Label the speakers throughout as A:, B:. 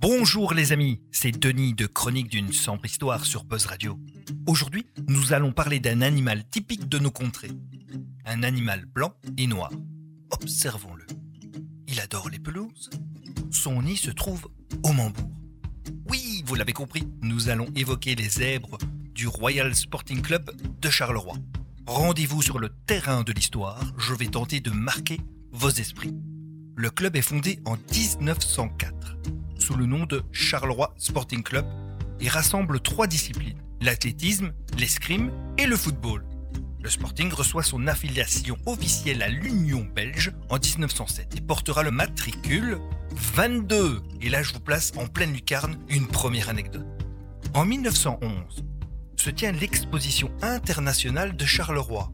A: Bonjour les amis, c'est Denis de Chronique d'une sombre histoire sur Buzz Radio. Aujourd'hui, nous allons parler d'un animal typique de nos contrées. Un animal blanc et noir. Observons-le. Il adore les pelouses. Son nid se trouve au Mambourg. Oui, vous l'avez compris, nous allons évoquer les zèbres du Royal Sporting Club de Charleroi. Rendez-vous sur le terrain de l'histoire, je vais tenter de marquer vos esprits. Le club est fondé en 1904 sous le nom de Charleroi Sporting Club et rassemble trois disciplines, l'athlétisme, l'escrime et le football. Le Sporting reçoit son affiliation officielle à l'Union belge en 1907 et portera le matricule 22. Et là, je vous place en pleine lucarne une première anecdote. En 1911, se tient l'exposition internationale de Charleroi.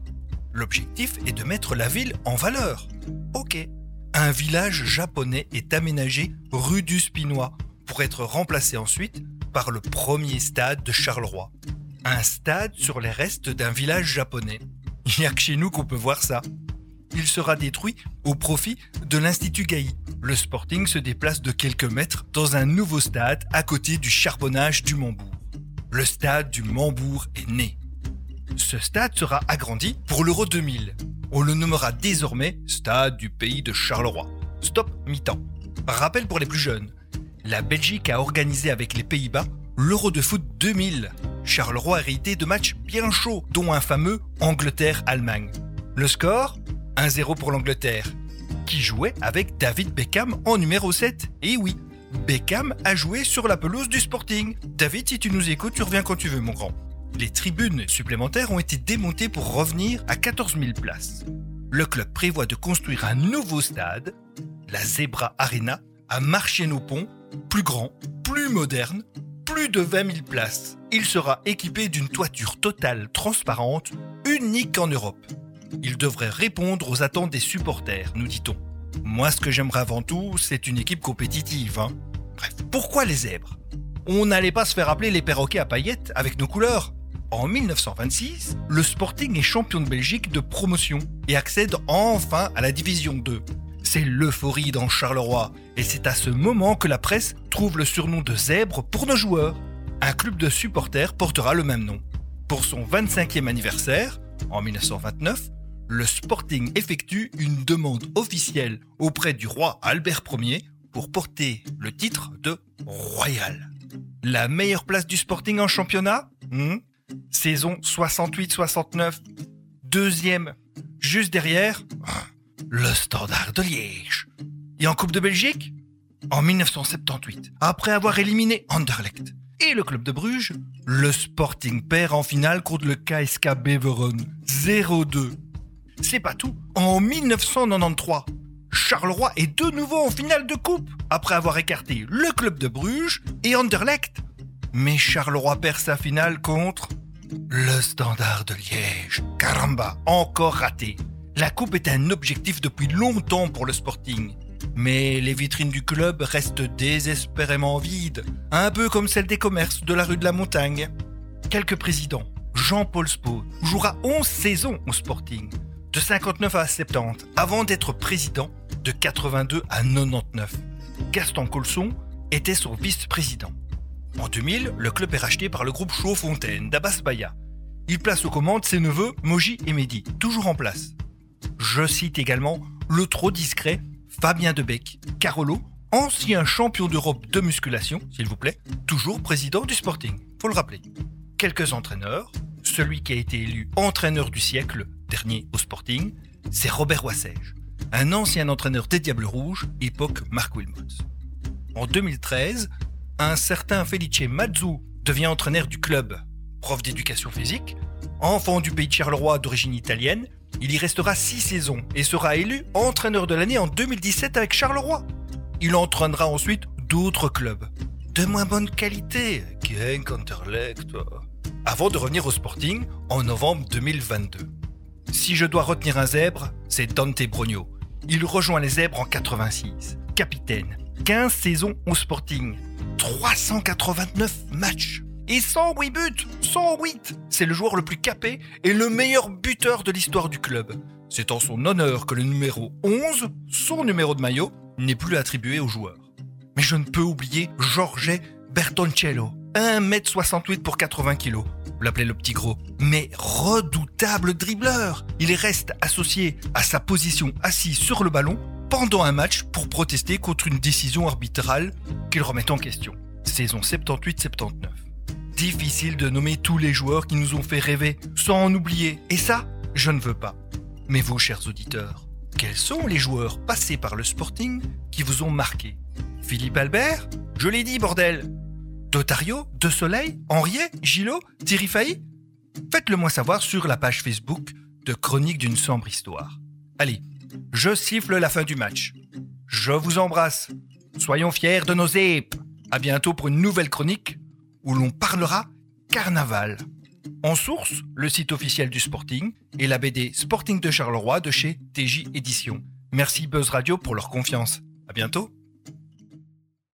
A: L'objectif est de mettre la ville en valeur. Ok, un village japonais est aménagé rue du Spinois pour être remplacé ensuite par le premier stade de Charleroi. Un stade sur les restes d'un village japonais. Il n'y a que chez nous qu'on peut voir ça. Il sera détruit au profit de l'Institut Gaï. Le Sporting se déplace de quelques mètres dans un nouveau stade à côté du charbonnage du Mambourg. Le stade du Mambourg est né. Ce stade sera agrandi pour l'Euro 2000 on le nommera désormais Stade du pays de Charleroi. Stop mi-temps. Rappel pour les plus jeunes. La Belgique a organisé avec les Pays-Bas l'Euro de foot 2000. Charleroi a hérité de matchs bien chauds, dont un fameux Angleterre-Allemagne. Le score? 1-0 pour l'Angleterre, qui jouait avec David Beckham en numéro 7. Et oui, Beckham a joué sur la pelouse du Sporting. David, si tu nous écoutes, tu reviens quand tu veux, mon grand les tribunes supplémentaires ont été démontées pour revenir à 14 000 places. Le club prévoit de construire un nouveau stade, la Zebra Arena, à Marchienne-au-Pont, plus grand, plus moderne, plus de 20 000 places. Il sera équipé d'une toiture totale transparente, unique en Europe. Il devrait répondre aux attentes des supporters, nous dit-on. Moi, ce que j'aimerais avant tout, c'est une équipe compétitive. Hein. Bref, pourquoi les zèbres? On n'allait pas se faire appeler les perroquets à paillettes avec nos couleurs? En 1926, le Sporting est champion de Belgique de promotion et accède enfin à la Division 2. C'est l'euphorie dans Charleroi et c'est à ce moment que la presse trouve le surnom de zèbre pour nos joueurs. Un club de supporters portera le même nom. Pour son 25e anniversaire, en 1929, le Sporting effectue une demande officielle auprès du roi Albert Ier pour porter le titre de Royal. La meilleure place du Sporting en championnat? Hmm? Saison 68-69, deuxième, juste derrière, le Standard de Liège. Et en Coupe de Belgique, en 1978, après avoir éliminé Anderlecht et le club de Bruges, le Sporting perd en finale contre le KSK Beveren 0-2. C'est pas tout. En 1993, Charleroi est de nouveau en finale de coupe après avoir écarté le club de Bruges et Anderlecht. Mais Charleroi perd sa finale contre le standard de Liège. Caramba, encore raté. La coupe est un objectif depuis longtemps pour le Sporting. Mais les vitrines du club restent désespérément vides, un peu comme celles des commerces de la rue de la Montagne. Quelques présidents, Jean-Paul Spo, jouera 11 saisons au Sporting, de 59 à 70, avant d'être président de 82 à 99. Gaston Colson était son vice-président. En 2000, le club est racheté par le groupe Chaud-Fontaine d'Abbas Baya. Il place aux commandes ses neveux Moji et Mehdi, toujours en place. Je cite également le trop discret Fabien Debec, Carolo, ancien champion d'Europe de musculation, s'il vous plaît, toujours président du Sporting, faut le rappeler. Quelques entraîneurs, celui qui a été élu entraîneur du siècle, dernier au Sporting, c'est Robert Wassège, un ancien entraîneur des Diables Rouges, époque Marc Wilmots. En 2013, un certain Felice Mazzu devient entraîneur du club. Prof d'éducation physique, enfant du pays de Charleroi d'origine italienne, il y restera six saisons et sera élu entraîneur de l'année en 2017 avec Charleroi. Il entraînera ensuite d'autres clubs, de moins bonne qualité, Genk, avant de revenir au Sporting en novembre 2022. Si je dois retenir un zèbre, c'est Dante Brogno. Il rejoint les zèbres en 86, capitaine, 15 saisons au Sporting, 389 matchs et 108 buts 108 C'est le joueur le plus capé et le meilleur buteur de l'histoire du club. C'est en son honneur que le numéro 11, son numéro de maillot, n'est plus attribué au joueur. Mais je ne peux oublier Jorge Bertoncello. 1m68 pour 80 kg. Vous l'appelez le petit gros. Mais redoutable dribbleur. Il reste associé à sa position assis sur le ballon pendant un match pour protester contre une décision arbitrale qu'il remet en question. Saison 78-79. Difficile de nommer tous les joueurs qui nous ont fait rêver sans en oublier. Et ça, je ne veux pas. Mais vous, chers auditeurs, quels sont les joueurs passés par le Sporting qui vous ont marqué? Philippe Albert? Je l'ai dit, bordel Dotario De Soleil Henriet Gillot Thierry Failly Faites-le moi savoir sur la page Facebook de Chronique d'une sombre histoire. Allez, je siffle la fin du match. Je vous embrasse. Soyons fiers de nos épes. À bientôt pour une nouvelle chronique où l'on parlera carnaval. En source, le site officiel du Sporting et la BD Sporting de Charleroi de chez TJ Éditions. Merci Buzz Radio pour leur confiance. À bientôt.